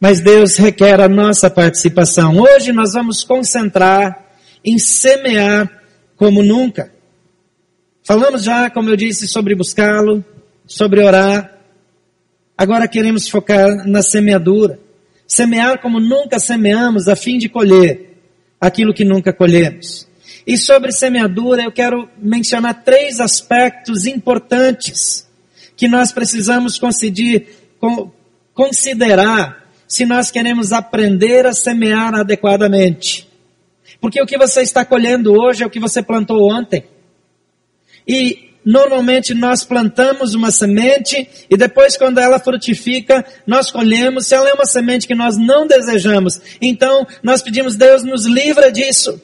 Mas Deus requer a nossa participação. Hoje nós vamos concentrar em semear como nunca. Falamos já, como eu disse, sobre buscá-lo, sobre orar. Agora queremos focar na semeadura. Semear como nunca semeamos a fim de colher aquilo que nunca colhemos. E sobre semeadura eu quero mencionar três aspectos importantes que nós precisamos considerar se nós queremos aprender a semear adequadamente. Porque o que você está colhendo hoje é o que você plantou ontem. E normalmente nós plantamos uma semente e depois quando ela frutifica, nós colhemos. Se ela é uma semente que nós não desejamos, então nós pedimos, Deus nos livra disso.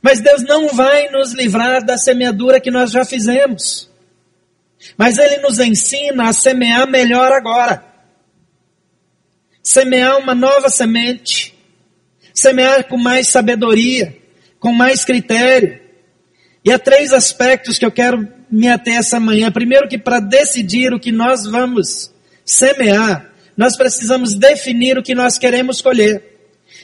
Mas Deus não vai nos livrar da semeadura que nós já fizemos. Mas Ele nos ensina a semear melhor agora semear uma nova semente, semear com mais sabedoria, com mais critério. E há três aspectos que eu quero me ater essa manhã. Primeiro, que para decidir o que nós vamos semear, nós precisamos definir o que nós queremos colher.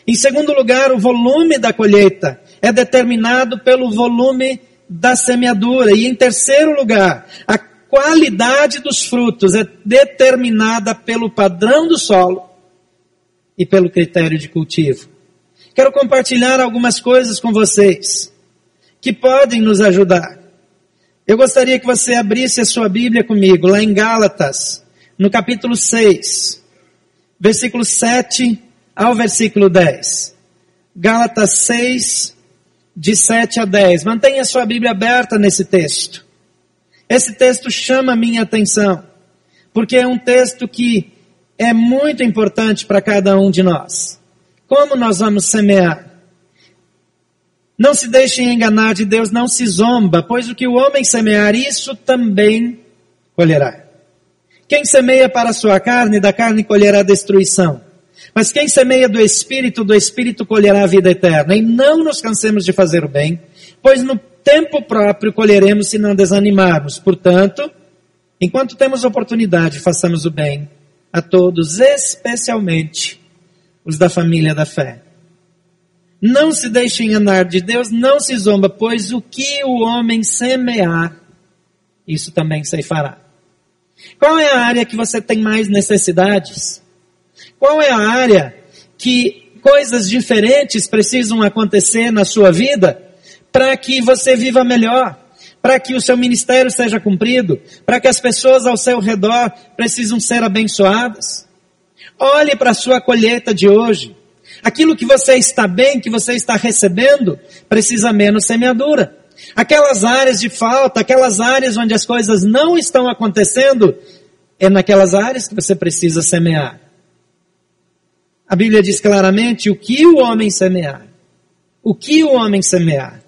Em segundo lugar, o volume da colheita é determinado pelo volume da semeadura. E em terceiro lugar, a qualidade dos frutos é determinada pelo padrão do solo e pelo critério de cultivo. Quero compartilhar algumas coisas com vocês que podem nos ajudar. Eu gostaria que você abrisse a sua Bíblia comigo, lá em Gálatas, no capítulo 6, versículo 7 ao versículo 10. Gálatas 6, de 7 a 10. Mantenha a sua Bíblia aberta nesse texto. Esse texto chama minha atenção, porque é um texto que é muito importante para cada um de nós. Como nós vamos semear? Não se deixem enganar de Deus, não se zomba, pois o que o homem semear, isso também colherá. Quem semeia para a sua carne, da carne colherá destruição. Mas quem semeia do Espírito, do Espírito colherá a vida eterna. E não nos cansemos de fazer o bem, pois no tempo próprio colheremos se não desanimarmos. Portanto, enquanto temos oportunidade, façamos o bem a todos, especialmente os da família da fé. Não se deixe enganar de Deus, não se zomba, pois o que o homem semear, isso também se fará. Qual é a área que você tem mais necessidades? Qual é a área que coisas diferentes precisam acontecer na sua vida para que você viva melhor? Para que o seu ministério seja cumprido, para que as pessoas ao seu redor precisam ser abençoadas. Olhe para a sua colheita de hoje. Aquilo que você está bem, que você está recebendo, precisa menos semeadura. Aquelas áreas de falta, aquelas áreas onde as coisas não estão acontecendo, é naquelas áreas que você precisa semear. A Bíblia diz claramente o que o homem semear, o que o homem semear,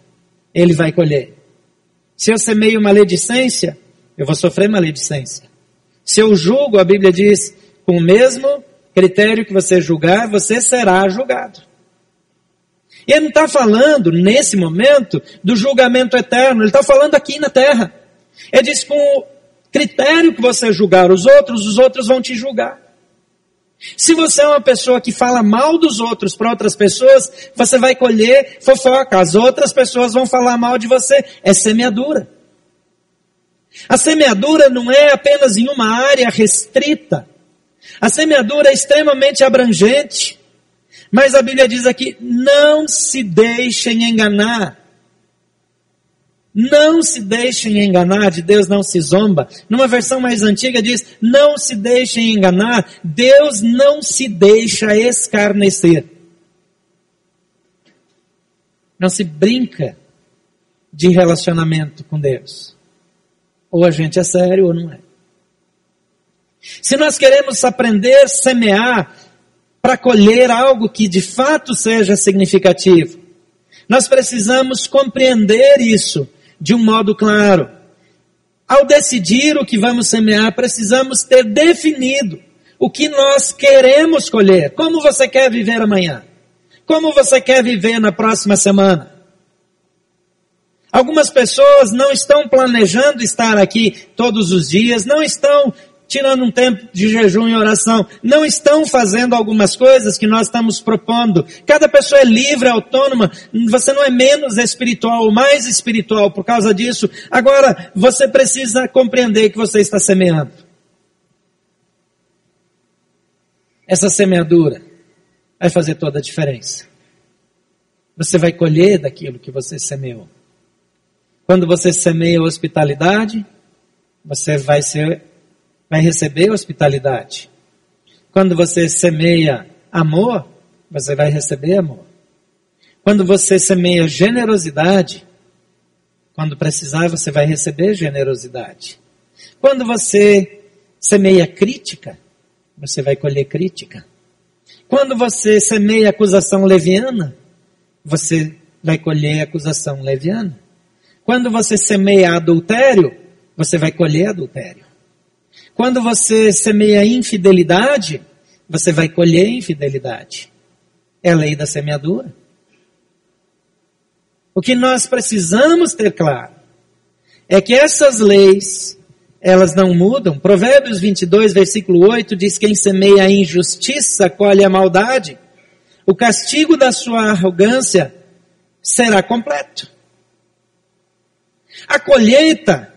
ele vai colher. Se eu semeio maledicência, eu vou sofrer maledicência. Se eu julgo, a Bíblia diz, com o mesmo critério que você julgar, você será julgado. E ele não está falando, nesse momento, do julgamento eterno, ele está falando aqui na terra. Ele diz, com o critério que você julgar os outros, os outros vão te julgar. Se você é uma pessoa que fala mal dos outros para outras pessoas, você vai colher fofoca. As outras pessoas vão falar mal de você. É semeadura. A semeadura não é apenas em uma área restrita. A semeadura é extremamente abrangente. Mas a Bíblia diz aqui: não se deixem enganar. Não se deixem enganar, de Deus não se zomba. Numa versão mais antiga diz: não se deixem enganar, Deus não se deixa escarnecer. Não se brinca de relacionamento com Deus. Ou a gente é sério ou não é. Se nós queremos aprender semear para colher algo que de fato seja significativo, nós precisamos compreender isso de um modo claro. Ao decidir o que vamos semear, precisamos ter definido o que nós queremos colher. Como você quer viver amanhã? Como você quer viver na próxima semana? Algumas pessoas não estão planejando estar aqui todos os dias, não estão tirando um tempo de jejum e oração, não estão fazendo algumas coisas que nós estamos propondo. Cada pessoa é livre, autônoma. Você não é menos espiritual ou mais espiritual por causa disso. Agora, você precisa compreender que você está semeando. Essa semeadura vai fazer toda a diferença. Você vai colher daquilo que você semeou. Quando você semeia hospitalidade, você vai ser vai receber hospitalidade. Quando você semeia amor, você vai receber amor. Quando você semeia generosidade, quando precisar, você vai receber generosidade. Quando você semeia crítica, você vai colher crítica. Quando você semeia acusação leviana, você vai colher acusação leviana. Quando você semeia adultério, você vai colher adultério. Quando você semeia infidelidade, você vai colher infidelidade. É a lei da semeadura. O que nós precisamos ter claro é que essas leis, elas não mudam. Provérbios 22, versículo 8 diz: Quem semeia a injustiça colhe a maldade. O castigo da sua arrogância será completo. A colheita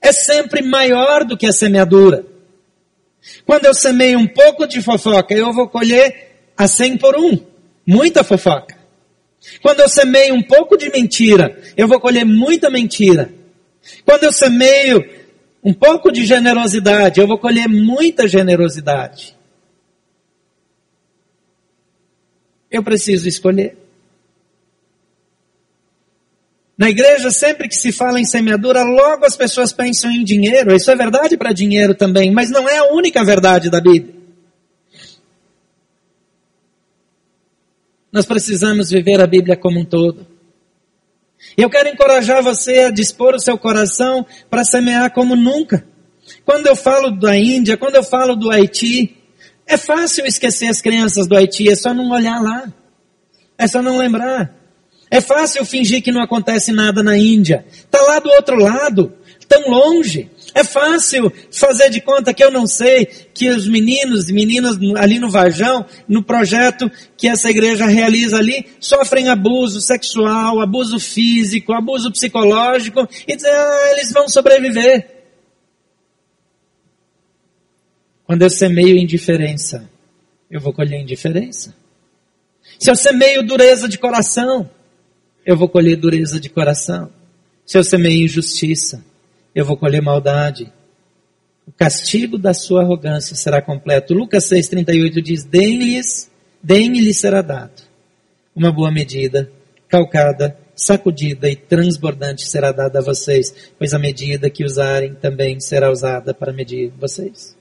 é sempre maior do que a semeadura. Quando eu semeio um pouco de fofoca, eu vou colher a cem por um. Muita fofoca. Quando eu semeio um pouco de mentira, eu vou colher muita mentira. Quando eu semeio um pouco de generosidade, eu vou colher muita generosidade. Eu preciso escolher. Na igreja, sempre que se fala em semeadura, logo as pessoas pensam em dinheiro. Isso é verdade para dinheiro também, mas não é a única verdade da Bíblia. Nós precisamos viver a Bíblia como um todo. E eu quero encorajar você a dispor o seu coração para semear como nunca. Quando eu falo da Índia, quando eu falo do Haiti, é fácil esquecer as crianças do Haiti, é só não olhar lá. É só não lembrar. É fácil fingir que não acontece nada na Índia. Está lá do outro lado, tão longe. É fácil fazer de conta que eu não sei que os meninos e meninas ali no Varjão, no projeto que essa igreja realiza ali, sofrem abuso sexual, abuso físico, abuso psicológico e dizer, ah, eles vão sobreviver. Quando eu semeio indiferença, eu vou colher indiferença. Se eu semeio dureza de coração, eu vou colher dureza de coração. Se eu semeio injustiça, eu vou colher maldade. O castigo da sua arrogância será completo. Lucas 6,38 diz: Deem-lhes, deem-lhes será dado. Uma boa medida, calcada, sacudida e transbordante será dada a vocês, pois a medida que usarem também será usada para medir vocês.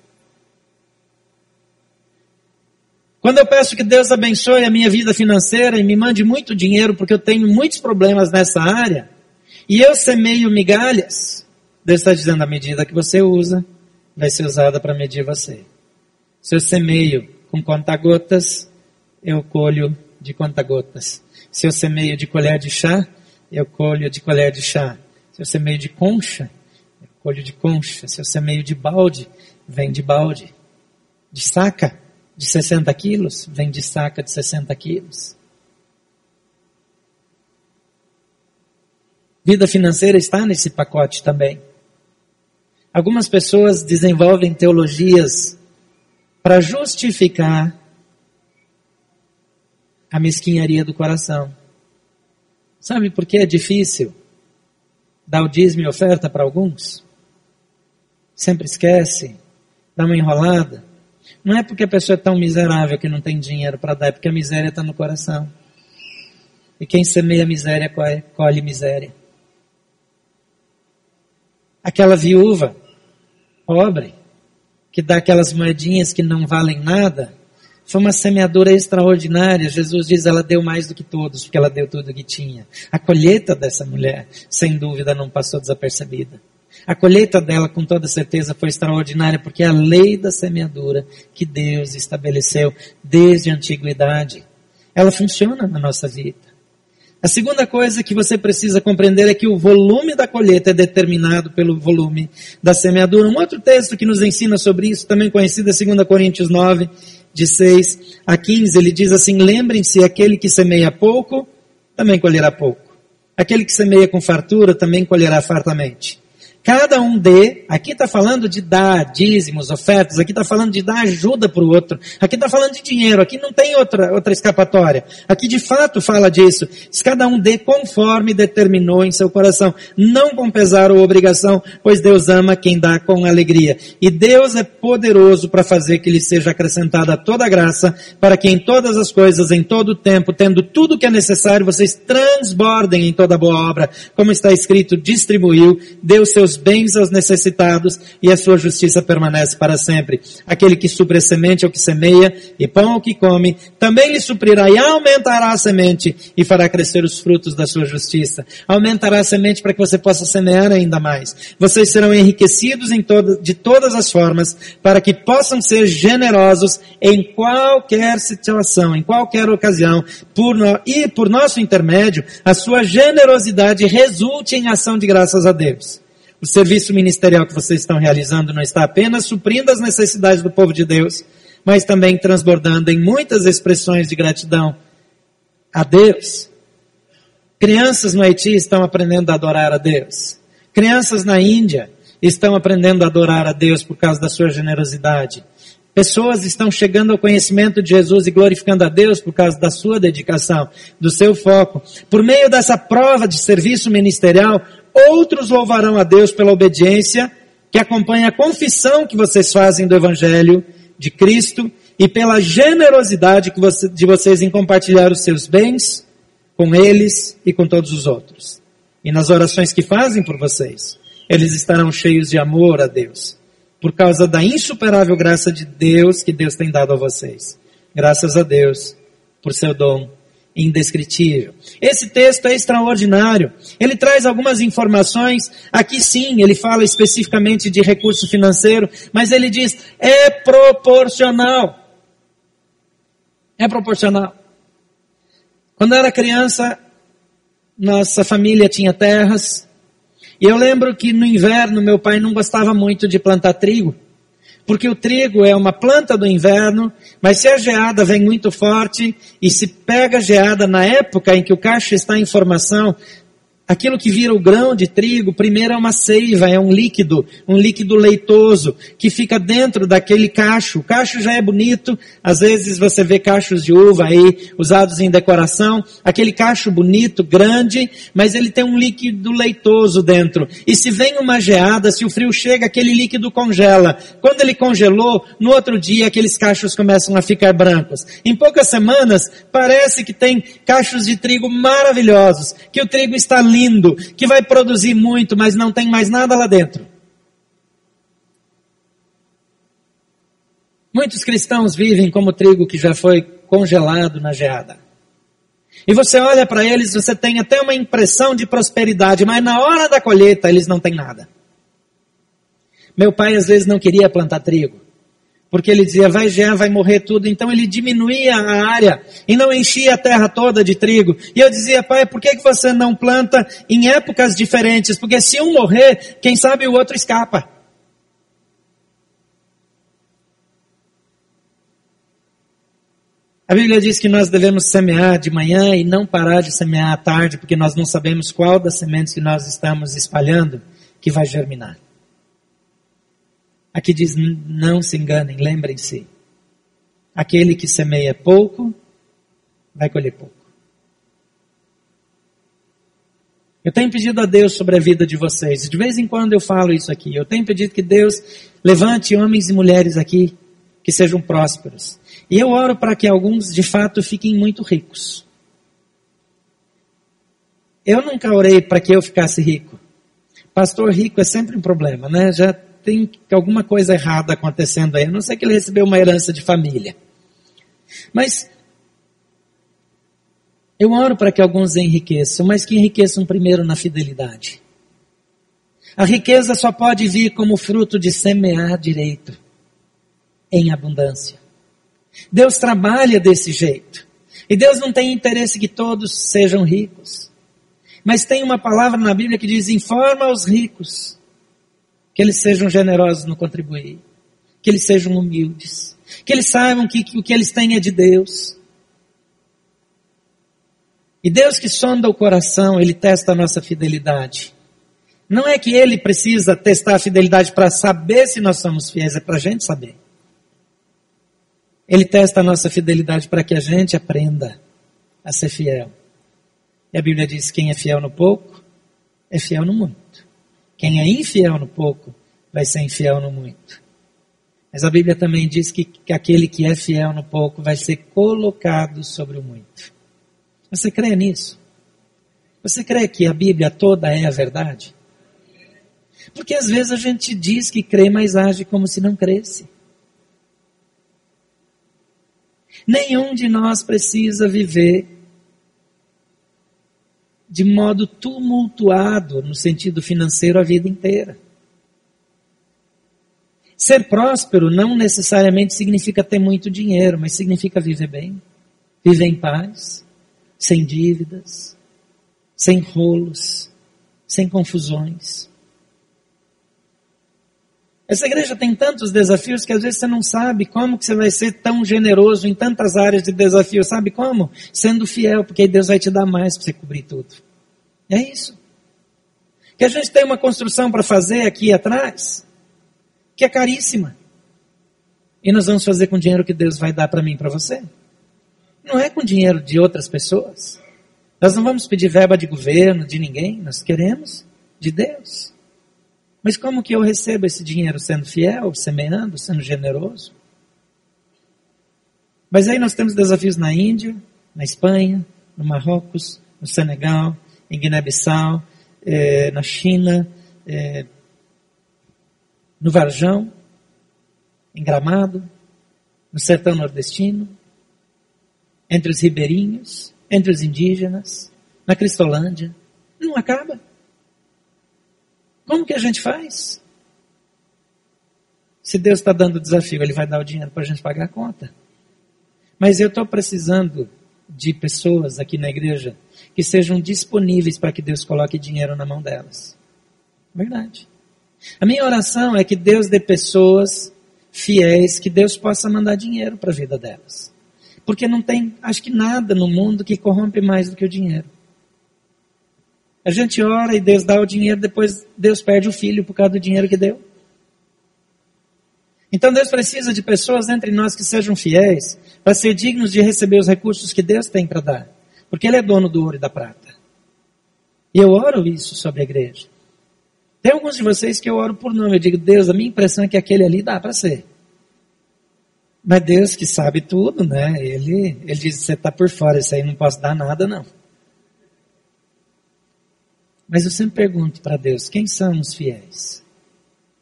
Quando eu peço que Deus abençoe a minha vida financeira e me mande muito dinheiro, porque eu tenho muitos problemas nessa área, e eu semeio migalhas, Deus está dizendo, a medida que você usa, vai ser usada para medir você. Se eu semeio com conta-gotas, eu colho de conta-gotas. Se eu semeio de colher de chá, eu colho de colher de chá. Se eu semeio de concha, eu colho de concha. Se eu semeio de balde, vem de balde. De saca, de 60 quilos, vem de saca de 60 quilos. Vida financeira está nesse pacote também. Algumas pessoas desenvolvem teologias para justificar a mesquinharia do coração. Sabe por que é difícil dar o dízimo e oferta para alguns? Sempre esquece, dá uma enrolada. Não é porque a pessoa é tão miserável que não tem dinheiro para dar, é porque a miséria está no coração. E quem semeia miséria colhe miséria. Aquela viúva, pobre, que dá aquelas moedinhas que não valem nada, foi uma semeadora extraordinária. Jesus diz, ela deu mais do que todos, porque ela deu tudo o que tinha. A colheita dessa mulher, sem dúvida, não passou desapercebida. A colheita dela, com toda certeza, foi extraordinária, porque é a lei da semeadura que Deus estabeleceu desde a antiguidade. Ela funciona na nossa vida. A segunda coisa que você precisa compreender é que o volume da colheita é determinado pelo volume da semeadura. Um outro texto que nos ensina sobre isso, também conhecido, é 2 Coríntios 9, de 6 a 15. Ele diz assim: Lembrem-se, aquele que semeia pouco, também colherá pouco. Aquele que semeia com fartura, também colherá fartamente. Cada um dê, aqui está falando de dar dízimos, ofertas, aqui está falando de dar ajuda para o outro, aqui está falando de dinheiro, aqui não tem outra, outra escapatória. Aqui de fato fala disso. Cada um dê conforme determinou em seu coração, não com pesar ou obrigação, pois Deus ama quem dá com alegria. E Deus é poderoso para fazer que lhe seja acrescentada toda graça, para que em todas as coisas, em todo o tempo, tendo tudo o que é necessário, vocês transbordem em toda boa obra, como está escrito, distribuiu, deu seus bens aos necessitados e a sua justiça permanece para sempre. Aquele que supre semente ao que semeia e pão ao que come, também lhe suprirá e aumentará a semente e fará crescer os frutos da sua justiça. Aumentará a semente para que você possa semear ainda mais. Vocês serão enriquecidos em todo, de todas as formas para que possam ser generosos em qualquer situação, em qualquer ocasião, por no, e por nosso intermédio, a sua generosidade resulte em ação de graças a Deus. O serviço ministerial que vocês estão realizando não está apenas suprindo as necessidades do povo de Deus, mas também transbordando em muitas expressões de gratidão a Deus. Crianças no Haiti estão aprendendo a adorar a Deus. Crianças na Índia estão aprendendo a adorar a Deus por causa da sua generosidade. Pessoas estão chegando ao conhecimento de Jesus e glorificando a Deus por causa da sua dedicação, do seu foco. Por meio dessa prova de serviço ministerial, outros louvarão a Deus pela obediência que acompanha a confissão que vocês fazem do Evangelho de Cristo e pela generosidade você, de vocês em compartilhar os seus bens com eles e com todos os outros. E nas orações que fazem por vocês, eles estarão cheios de amor a Deus, por causa da insuperável graça de Deus que Deus tem dado a vocês. Graças a Deus por seu dom indescritível. Esse texto é extraordinário. Ele traz algumas informações. Aqui sim, ele fala especificamente de recurso financeiro, mas ele diz é proporcional. É proporcional. Quando eu era criança, nossa família tinha terras, e eu lembro que no inverno meu pai não gostava muito de plantar trigo porque o trigo é uma planta do inverno, mas se a geada vem muito forte e se pega a geada na época em que o cacho está em formação, Aquilo que vira o grão de trigo, primeiro é uma seiva, é um líquido, um líquido leitoso, que fica dentro daquele cacho. O cacho já é bonito, às vezes você vê cachos de uva aí usados em decoração, aquele cacho bonito, grande, mas ele tem um líquido leitoso dentro. E se vem uma geada, se o frio chega, aquele líquido congela. Quando ele congelou, no outro dia aqueles cachos começam a ficar brancos. Em poucas semanas, parece que tem cachos de trigo maravilhosos, que o trigo está lindo lindo, que vai produzir muito, mas não tem mais nada lá dentro. Muitos cristãos vivem como trigo que já foi congelado na geada. E você olha para eles, você tem até uma impressão de prosperidade, mas na hora da colheita eles não têm nada. Meu pai às vezes não queria plantar trigo. Porque ele dizia, vai gear, vai morrer tudo. Então ele diminuía a área e não enchia a terra toda de trigo. E eu dizia, pai, por que, que você não planta em épocas diferentes? Porque se um morrer, quem sabe o outro escapa. A Bíblia diz que nós devemos semear de manhã e não parar de semear à tarde, porque nós não sabemos qual das sementes que nós estamos espalhando que vai germinar. Aqui diz: não se enganem, lembrem-se. Aquele que semeia pouco, vai colher pouco. Eu tenho pedido a Deus sobre a vida de vocês. De vez em quando eu falo isso aqui. Eu tenho pedido que Deus levante homens e mulheres aqui que sejam prósperos. E eu oro para que alguns de fato fiquem muito ricos. Eu nunca orei para que eu ficasse rico. Pastor rico é sempre um problema, né? Já tem alguma coisa errada acontecendo aí, a não ser que ele recebeu uma herança de família. Mas eu oro para que alguns enriqueçam, mas que enriqueçam primeiro na fidelidade. A riqueza só pode vir como fruto de semear direito, em abundância. Deus trabalha desse jeito. E Deus não tem interesse que todos sejam ricos. Mas tem uma palavra na Bíblia que diz: informa aos ricos que eles sejam generosos no contribuir, que eles sejam humildes, que eles saibam que, que o que eles têm é de Deus. E Deus que sonda o coração, Ele testa a nossa fidelidade. Não é que Ele precisa testar a fidelidade para saber se nós somos fiéis, é para a gente saber. Ele testa a nossa fidelidade para que a gente aprenda a ser fiel. E a Bíblia diz: quem é fiel no pouco, é fiel no muito. Quem é infiel no pouco, vai ser infiel no muito. Mas a Bíblia também diz que, que aquele que é fiel no pouco vai ser colocado sobre o muito. Você crê nisso? Você crê que a Bíblia toda é a verdade? Porque às vezes a gente diz que crê, mas age como se não cresce. Nenhum de nós precisa viver de modo tumultuado, no sentido financeiro, a vida inteira. Ser próspero não necessariamente significa ter muito dinheiro, mas significa viver bem, viver em paz, sem dívidas, sem rolos, sem confusões. Essa igreja tem tantos desafios que às vezes você não sabe como que você vai ser tão generoso em tantas áreas de desafio. Sabe como? Sendo fiel, porque aí Deus vai te dar mais para você cobrir tudo. É isso. Que a gente tem uma construção para fazer aqui atrás, que é caríssima. E nós vamos fazer com o dinheiro que Deus vai dar para mim e para você. Não é com dinheiro de outras pessoas. Nós não vamos pedir verba de governo, de ninguém. Nós queremos de Deus. Mas como que eu recebo esse dinheiro sendo fiel, semeando, sendo generoso? Mas aí nós temos desafios na Índia, na Espanha, no Marrocos, no Senegal, em Guiné-Bissau, eh, na China, eh, no Varjão, em Gramado, no sertão nordestino, entre os ribeirinhos, entre os indígenas, na Cristolândia. Não acaba. Como que a gente faz? Se Deus está dando o desafio, Ele vai dar o dinheiro para a gente pagar a conta. Mas eu estou precisando de pessoas aqui na igreja que sejam disponíveis para que Deus coloque dinheiro na mão delas. Verdade. A minha oração é que Deus dê pessoas fiéis, que Deus possa mandar dinheiro para a vida delas. Porque não tem, acho que nada no mundo que corrompe mais do que o dinheiro. A gente ora e Deus dá o dinheiro, depois Deus perde o filho por causa do dinheiro que deu. Então Deus precisa de pessoas entre nós que sejam fiéis para ser dignos de receber os recursos que Deus tem para dar. Porque Ele é dono do ouro e da prata. E eu oro isso sobre a igreja. Tem alguns de vocês que eu oro por nome. Eu digo, Deus, a minha impressão é que aquele ali dá para ser. Mas Deus que sabe tudo, né? Ele, ele diz, você está por fora, isso aí não posso dar nada, não. Mas eu sempre pergunto para Deus: quem são os fiéis?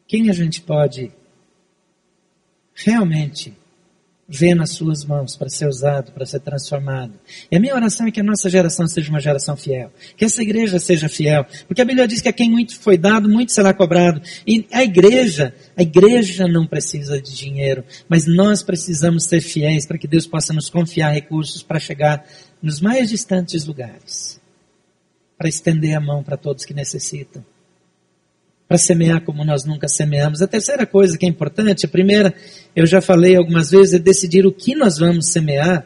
Quem a gente pode realmente ver nas suas mãos para ser usado, para ser transformado? E a minha oração é que a nossa geração seja uma geração fiel, que essa igreja seja fiel, porque a Bíblia diz que a quem muito foi dado, muito será cobrado. E a igreja, a igreja não precisa de dinheiro, mas nós precisamos ser fiéis para que Deus possa nos confiar recursos para chegar nos mais distantes lugares para estender a mão para todos que necessitam. Para semear como nós nunca semeamos. A terceira coisa que é importante, a primeira, eu já falei algumas vezes, é decidir o que nós vamos semear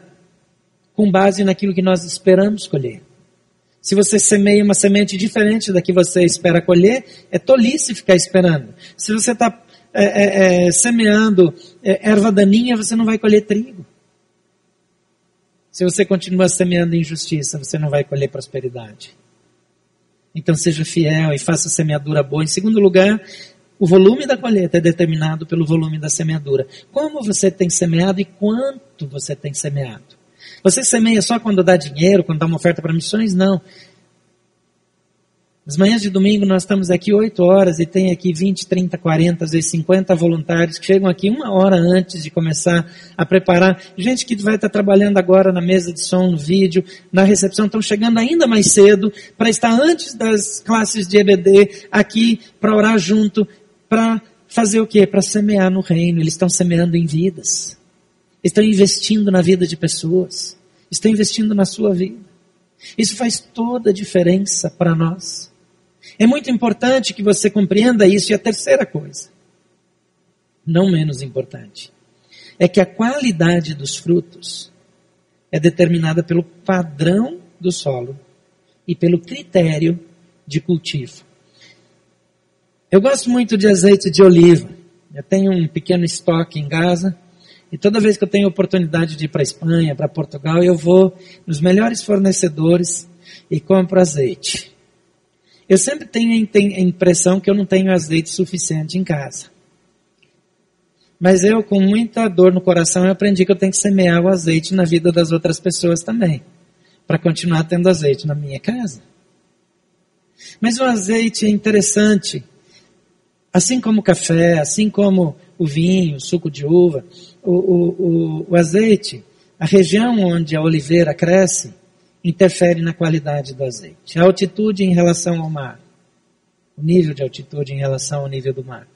com base naquilo que nós esperamos colher. Se você semeia uma semente diferente da que você espera colher, é tolice ficar esperando. Se você está é, é, é, semeando é, erva daninha, você não vai colher trigo. Se você continua semeando injustiça, você não vai colher prosperidade. Então seja fiel e faça semeadura boa. Em segundo lugar, o volume da colheita é determinado pelo volume da semeadura. Como você tem semeado e quanto você tem semeado? Você semeia só quando dá dinheiro, quando dá uma oferta para missões? Não. As manhãs de domingo nós estamos aqui 8 horas e tem aqui 20, 30, 40, às vezes 50 voluntários que chegam aqui uma hora antes de começar a preparar. Gente que vai estar trabalhando agora na mesa de som, no vídeo, na recepção, estão chegando ainda mais cedo para estar antes das classes de EBD aqui para orar junto, para fazer o quê? Para semear no reino. Eles estão semeando em vidas. Estão investindo na vida de pessoas. Estou investindo na sua vida. Isso faz toda a diferença para nós. É muito importante que você compreenda isso. E a terceira coisa, não menos importante, é que a qualidade dos frutos é determinada pelo padrão do solo e pelo critério de cultivo. Eu gosto muito de azeite de oliva. Eu tenho um pequeno estoque em casa e toda vez que eu tenho oportunidade de ir para Espanha, para Portugal, eu vou nos melhores fornecedores e compro azeite. Eu sempre tenho a impressão que eu não tenho azeite suficiente em casa. Mas eu, com muita dor no coração, eu aprendi que eu tenho que semear o azeite na vida das outras pessoas também. Para continuar tendo azeite na minha casa. Mas o azeite é interessante. Assim como o café, assim como o vinho, o suco de uva, o, o, o, o azeite, a região onde a oliveira cresce, interfere na qualidade do azeite. A altitude em relação ao mar. O nível de altitude em relação ao nível do mar.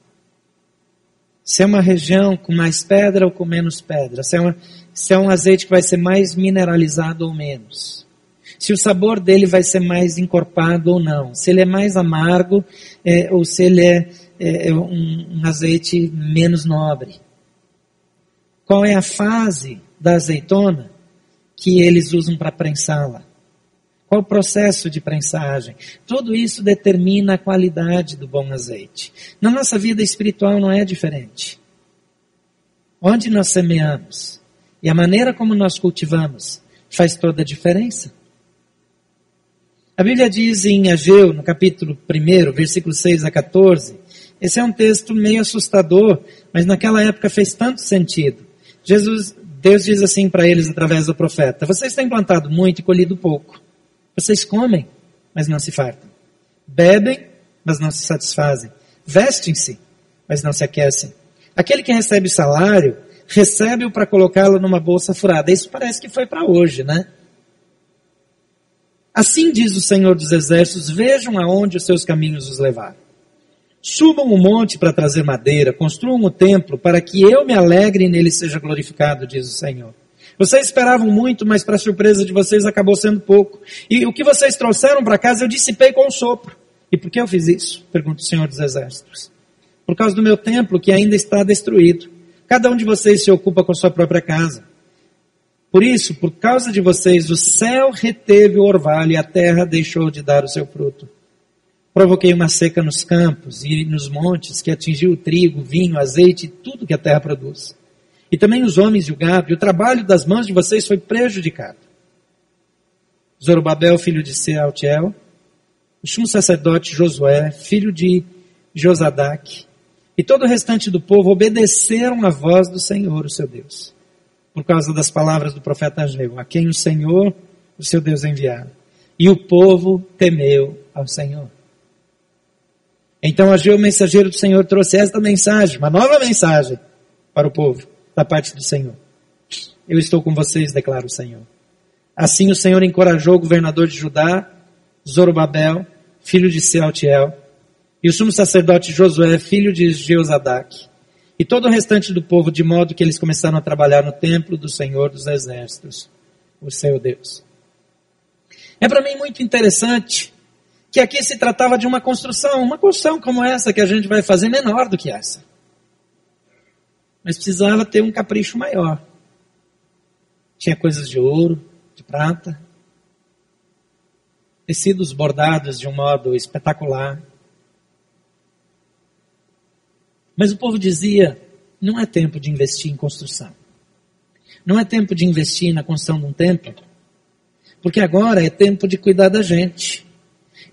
Se é uma região com mais pedra ou com menos pedra. Se é, uma, se é um azeite que vai ser mais mineralizado ou menos. Se o sabor dele vai ser mais encorpado ou não. Se ele é mais amargo é, ou se ele é, é, é um, um azeite menos nobre. Qual é a fase da azeitona que eles usam para prensá-la? Qual o processo de prensagem? Tudo isso determina a qualidade do bom azeite. Na nossa vida espiritual não é diferente. Onde nós semeamos e a maneira como nós cultivamos faz toda a diferença. A Bíblia diz em Ageu, no capítulo 1, versículo 6 a 14, esse é um texto meio assustador, mas naquela época fez tanto sentido. Jesus, Deus diz assim para eles através do profeta: Vocês têm plantado muito e colhido pouco. Vocês comem, mas não se fartam. Bebem, mas não se satisfazem. Vestem-se, mas não se aquecem. Aquele que recebe salário, recebe-o para colocá-lo numa bolsa furada. Isso parece que foi para hoje, né? Assim diz o Senhor dos Exércitos: vejam aonde os seus caminhos os levaram. Subam o monte para trazer madeira, construam o templo para que eu me alegre e nele seja glorificado, diz o Senhor. Vocês esperavam muito, mas para surpresa de vocês acabou sendo pouco. E o que vocês trouxeram para casa eu dissipei com o sopro. E por que eu fiz isso? Pergunta o Senhor dos Exércitos. Por causa do meu templo que ainda está destruído. Cada um de vocês se ocupa com sua própria casa. Por isso, por causa de vocês, o céu reteve o orvalho e a terra deixou de dar o seu fruto. Provoquei uma seca nos campos e nos montes que atingiu o trigo, o vinho, o azeite e tudo que a terra produz. E também os homens e o gado, e o trabalho das mãos de vocês foi prejudicado. Zorobabel, filho de Sealtiel, o sumo sacerdote Josué, filho de Josadac, e todo o restante do povo obedeceram à voz do Senhor, o seu Deus, por causa das palavras do profeta Ageu, a quem o Senhor, o seu Deus, enviara. E o povo temeu ao Senhor. Então Ageu, mensageiro do Senhor, trouxe esta mensagem, uma nova mensagem para o povo, da parte do Senhor. Eu estou com vocês, declara o Senhor. Assim o Senhor encorajou o governador de Judá, Zorobabel, filho de Sealtiel, e o sumo sacerdote Josué, filho de Jeozadak, e todo o restante do povo, de modo que eles começaram a trabalhar no templo do Senhor dos Exércitos, o seu Deus. É para mim muito interessante que aqui se tratava de uma construção, uma construção como essa que a gente vai fazer menor do que essa. Mas precisava ter um capricho maior. Tinha coisas de ouro, de prata, tecidos bordados de um modo espetacular. Mas o povo dizia: não é tempo de investir em construção. Não é tempo de investir na construção de um templo. Porque agora é tempo de cuidar da gente.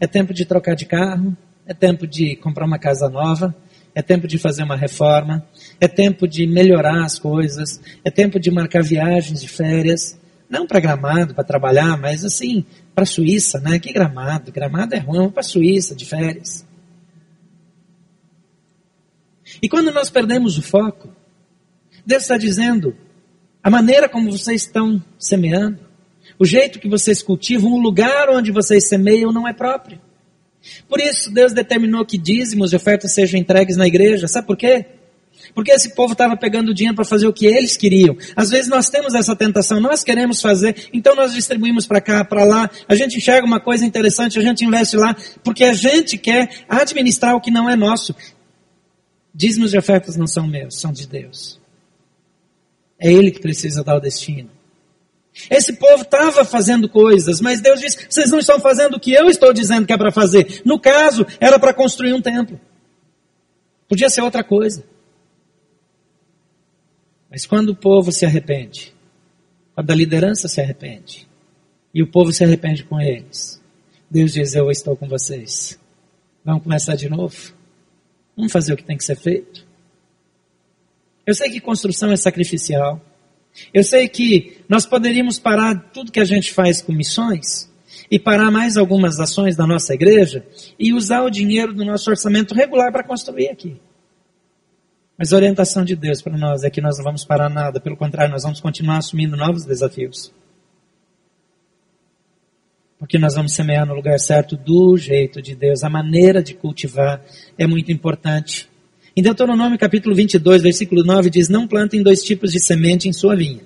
É tempo de trocar de carro, é tempo de comprar uma casa nova, é tempo de fazer uma reforma, é tempo de melhorar as coisas, é tempo de marcar viagens de férias, não para Gramado, para trabalhar, mas assim, para a Suíça, né? Que Gramado? Gramado é ruim, para a Suíça de férias. E quando nós perdemos o foco, Deus está dizendo, a maneira como vocês estão semeando, o jeito que vocês cultivam, o lugar onde vocês semeiam não é próprio. Por isso, Deus determinou que dízimos e ofertas sejam entregues na igreja. Sabe por quê? Porque esse povo estava pegando dinheiro para fazer o que eles queriam. Às vezes nós temos essa tentação, nós queremos fazer, então nós distribuímos para cá, para lá, a gente enxerga uma coisa interessante, a gente investe lá, porque a gente quer administrar o que não é nosso. Dízimos e ofertas não são meus, são de Deus. É Ele que precisa dar o destino. Esse povo estava fazendo coisas, mas Deus disse: vocês não estão fazendo o que eu estou dizendo que é para fazer. No caso, era para construir um templo. Podia ser outra coisa. Mas quando o povo se arrepende, quando a liderança se arrepende, e o povo se arrepende com eles, Deus diz: Eu estou com vocês. Vamos começar de novo? Vamos fazer o que tem que ser feito? Eu sei que construção é sacrificial. Eu sei que nós poderíamos parar tudo que a gente faz com missões e parar mais algumas ações da nossa igreja e usar o dinheiro do nosso orçamento regular para construir aqui. Mas a orientação de Deus para nós é que nós não vamos parar nada, pelo contrário, nós vamos continuar assumindo novos desafios. Porque nós vamos semear no lugar certo do jeito de Deus. A maneira de cultivar é muito importante. Em Deuteronômio capítulo 22, versículo 9 diz: Não plantem dois tipos de semente em sua vinha.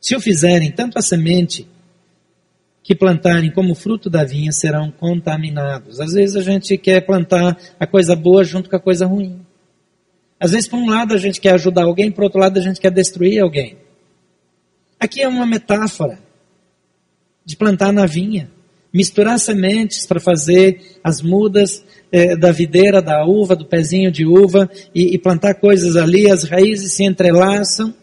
Se o fizerem, tanto a semente que plantarem como o fruto da vinha serão contaminados. Às vezes a gente quer plantar a coisa boa junto com a coisa ruim. Às vezes, por um lado, a gente quer ajudar alguém, por outro lado, a gente quer destruir alguém. Aqui é uma metáfora de plantar na vinha, misturar sementes para fazer as mudas é, da videira, da uva, do pezinho de uva, e, e plantar coisas ali, as raízes se entrelaçam,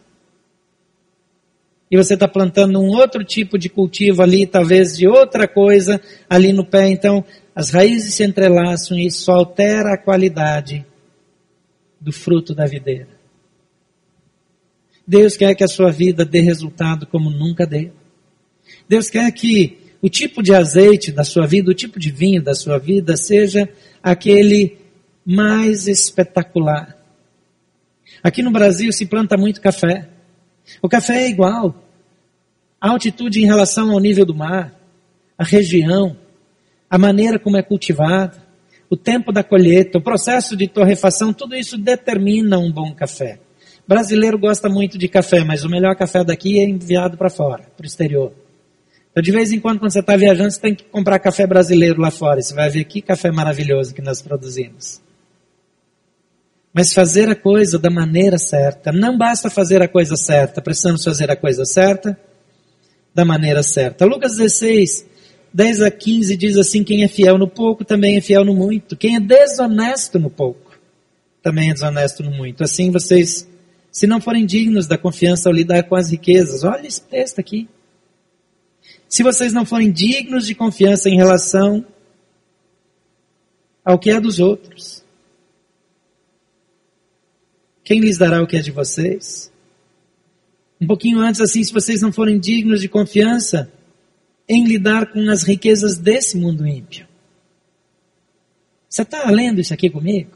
e você está plantando um outro tipo de cultivo ali, talvez de outra coisa ali no pé, então as raízes se entrelaçam e isso altera a qualidade do fruto da videira. Deus quer que a sua vida dê resultado como nunca deu. Deus quer que o tipo de azeite da sua vida, o tipo de vinho da sua vida seja aquele mais espetacular. Aqui no Brasil se planta muito café. O café é igual. A altitude em relação ao nível do mar, a região, a maneira como é cultivado, o tempo da colheita, o processo de torrefação, tudo isso determina um bom café. O brasileiro gosta muito de café, mas o melhor café daqui é enviado para fora, para o exterior. Então, de vez em quando, quando você está viajando, você tem que comprar café brasileiro lá fora. Você vai ver que café maravilhoso que nós produzimos. Mas fazer a coisa da maneira certa. Não basta fazer a coisa certa, precisamos fazer a coisa certa da maneira certa. Lucas 16, 10 a 15 diz assim: quem é fiel no pouco também é fiel no muito. Quem é desonesto no pouco também é desonesto no muito. Assim vocês, se não forem dignos da confiança ao lidar com as riquezas, olha esse texto aqui se vocês não forem dignos de confiança em relação ao que é dos outros? Quem lhes dará o que é de vocês? Um pouquinho antes, assim, se vocês não forem dignos de confiança em lidar com as riquezas desse mundo ímpio. Você está lendo isso aqui comigo?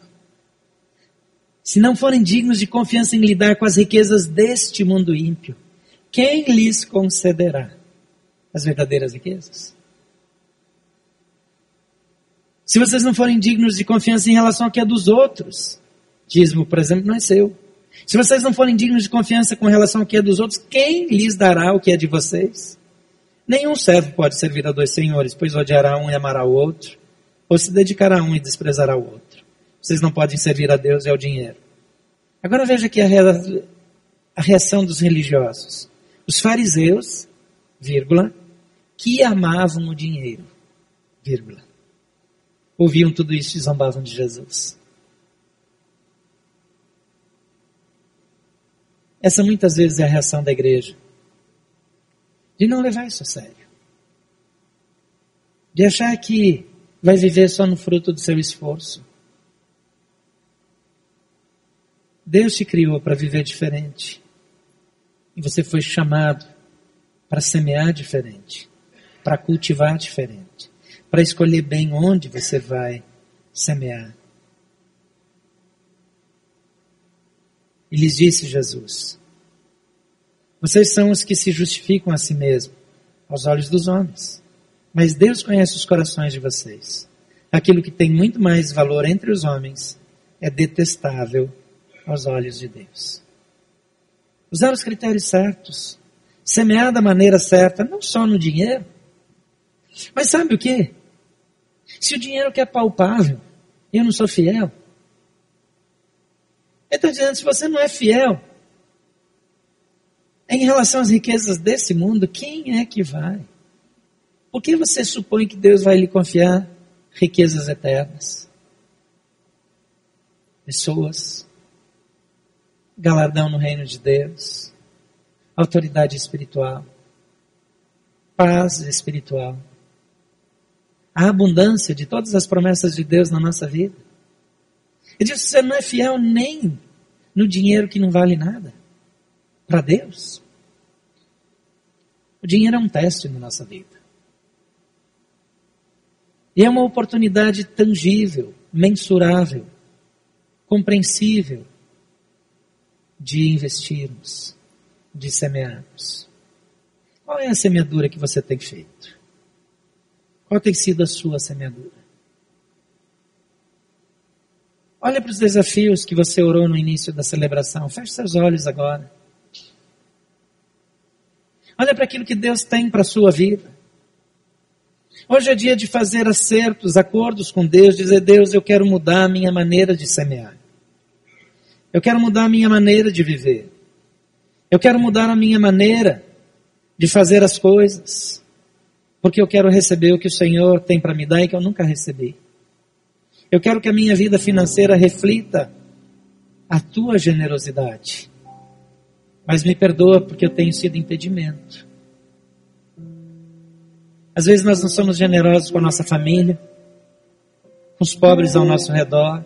Se não forem dignos de confiança em lidar com as riquezas deste mundo ímpio, quem lhes concederá? As verdadeiras riquezas. Se vocês não forem dignos de confiança em relação ao que é dos outros, dízimo, por exemplo, não é seu. Se vocês não forem dignos de confiança com relação ao que é dos outros, quem lhes dará o que é de vocês? Nenhum servo pode servir a dois senhores, pois odiará um e amará o outro, ou se dedicará a um e desprezará o outro. Vocês não podem servir a Deus e ao dinheiro. Agora veja aqui a, reação dos religiosos. Os fariseus, vírgula, que amavam o dinheiro, vírgula. Ouviam tudo isso e zombavam de Jesus. Essa muitas vezes é a reação da igreja. De não levar isso a sério. De achar que vai viver só no fruto do seu esforço. Deus te criou para viver diferente. E você foi chamado para semear diferente para cultivar diferente, para escolher bem onde você vai semear. E lhes disse Jesus: Vocês são os que se justificam a si mesmos, aos olhos dos homens. Mas Deus conhece os corações de vocês. Aquilo que tem muito mais valor entre os homens é detestável aos olhos de Deus. Usar os critérios certos, semear da maneira certa, não só no dinheiro, mas sabe o que? Se o dinheiro que é palpável, eu não sou fiel. Ele está dizendo, se você não é fiel, em relação às riquezas desse mundo, quem é que vai? Por que você supõe que Deus vai lhe confiar riquezas eternas? Pessoas, galardão no reino de Deus, autoridade espiritual, paz espiritual, a abundância de todas as promessas de Deus na nossa vida. Ele diz: você não é fiel nem no dinheiro que não vale nada para Deus. O dinheiro é um teste na nossa vida. E é uma oportunidade tangível, mensurável, compreensível de investirmos, de semearmos. Qual é a semeadura que você tem feito? Qual tem sido a sua semeadura? Olha para os desafios que você orou no início da celebração. Feche seus olhos agora. Olha para aquilo que Deus tem para a sua vida. Hoje é dia de fazer acertos, acordos com Deus, dizer: Deus, eu quero mudar a minha maneira de semear. Eu quero mudar a minha maneira de viver. Eu quero mudar a minha maneira de fazer as coisas porque eu quero receber o que o Senhor tem para me dar e que eu nunca recebi. Eu quero que a minha vida financeira reflita a tua generosidade. Mas me perdoa porque eu tenho sido impedimento. Às vezes nós não somos generosos com a nossa família, com os pobres ao nosso redor.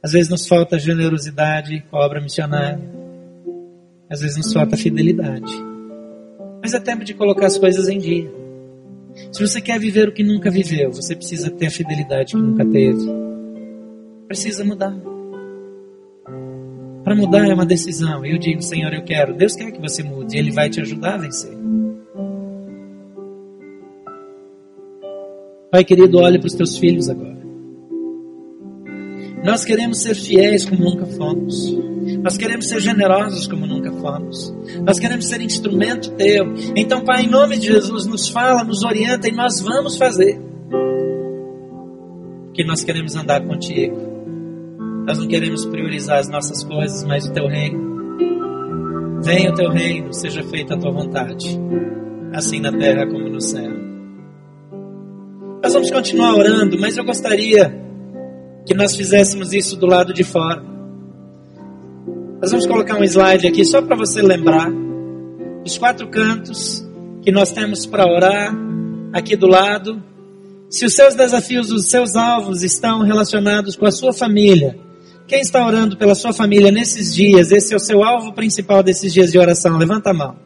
Às vezes nos falta generosidade com a obra missionária. Às vezes nos falta fidelidade. Mas é tempo de colocar as coisas em dia. Se você quer viver o que nunca viveu, você precisa ter a fidelidade que nunca teve. Precisa mudar. Para mudar é uma decisão. Eu digo, Senhor, eu quero. Deus quer que você mude. Ele vai te ajudar a vencer. Pai querido, olhe para os teus filhos agora. Nós queremos ser fiéis como nunca fomos. Nós queremos ser generosos como nunca fomos. Nós queremos ser instrumento teu. Então, Pai, em nome de Jesus, nos fala, nos orienta e nós vamos fazer. Porque nós queremos andar contigo. Nós não queremos priorizar as nossas coisas, mas o teu reino. Venha o teu reino, seja feita a tua vontade, assim na terra como no céu. Nós vamos continuar orando, mas eu gostaria que nós fizéssemos isso do lado de fora. Nós vamos colocar um slide aqui só para você lembrar os quatro cantos que nós temos para orar aqui do lado. Se os seus desafios, os seus alvos estão relacionados com a sua família, quem está orando pela sua família nesses dias, esse é o seu alvo principal desses dias de oração, levanta a mão.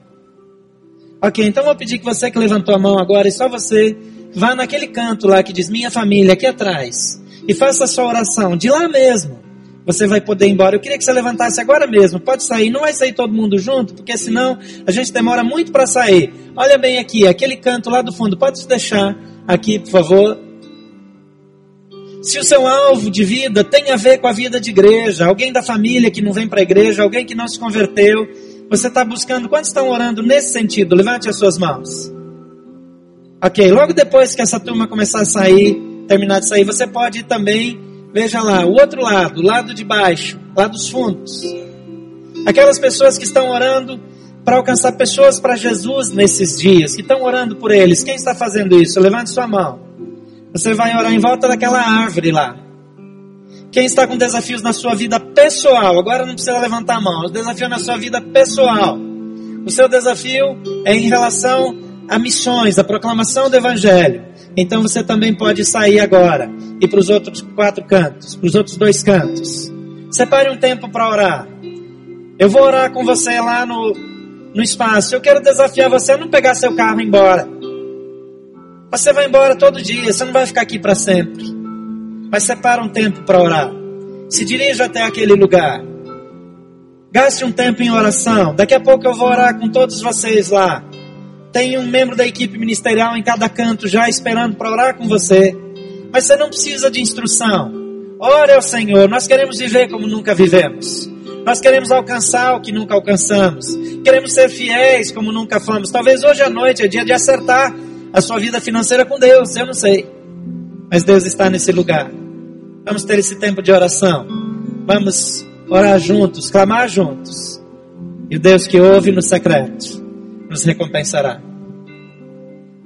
Ok, então vou pedir que você que levantou a mão agora, e só você, vá naquele canto lá que diz minha família, aqui atrás e faça a sua oração de lá mesmo. Você vai poder ir embora. Eu queria que você levantasse agora mesmo. Pode sair. Não vai sair todo mundo junto, porque senão a gente demora muito para sair. Olha bem aqui, aquele canto lá do fundo. Pode deixar aqui, por favor. Se o seu alvo de vida tem a ver com a vida de igreja, alguém da família que não vem para a igreja, alguém que não se converteu, você está buscando. Quantos estão orando nesse sentido? Levante as suas mãos. Ok, logo depois que essa turma começar a sair, terminar de sair, você pode também, veja lá, o outro lado, o lado de baixo, lá dos fundos. Aquelas pessoas que estão orando para alcançar pessoas para Jesus nesses dias, que estão orando por eles. Quem está fazendo isso? Levante sua mão. Você vai orar em volta daquela árvore lá. Quem está com desafios na sua vida pessoal, agora não precisa levantar a mão, o desafio na sua vida pessoal. O seu desafio é em relação a missões, a proclamação do Evangelho. Então você também pode sair agora e para os outros quatro cantos, para os outros dois cantos. Separe um tempo para orar. Eu vou orar com você lá no, no espaço. Eu quero desafiar você a não pegar seu carro e ir embora. Você vai embora todo dia, você não vai ficar aqui para sempre. Mas separa um tempo para orar. Se dirija até aquele lugar. Gaste um tempo em oração. Daqui a pouco eu vou orar com todos vocês lá. Tem um membro da equipe ministerial em cada canto já esperando para orar com você. Mas você não precisa de instrução. Ore ao Senhor. Nós queremos viver como nunca vivemos. Nós queremos alcançar o que nunca alcançamos. Queremos ser fiéis como nunca fomos. Talvez hoje à noite é dia de acertar a sua vida financeira com Deus, eu não sei. Mas Deus está nesse lugar. Vamos ter esse tempo de oração. Vamos orar juntos, clamar juntos. E o Deus que ouve no secreto nos recompensará.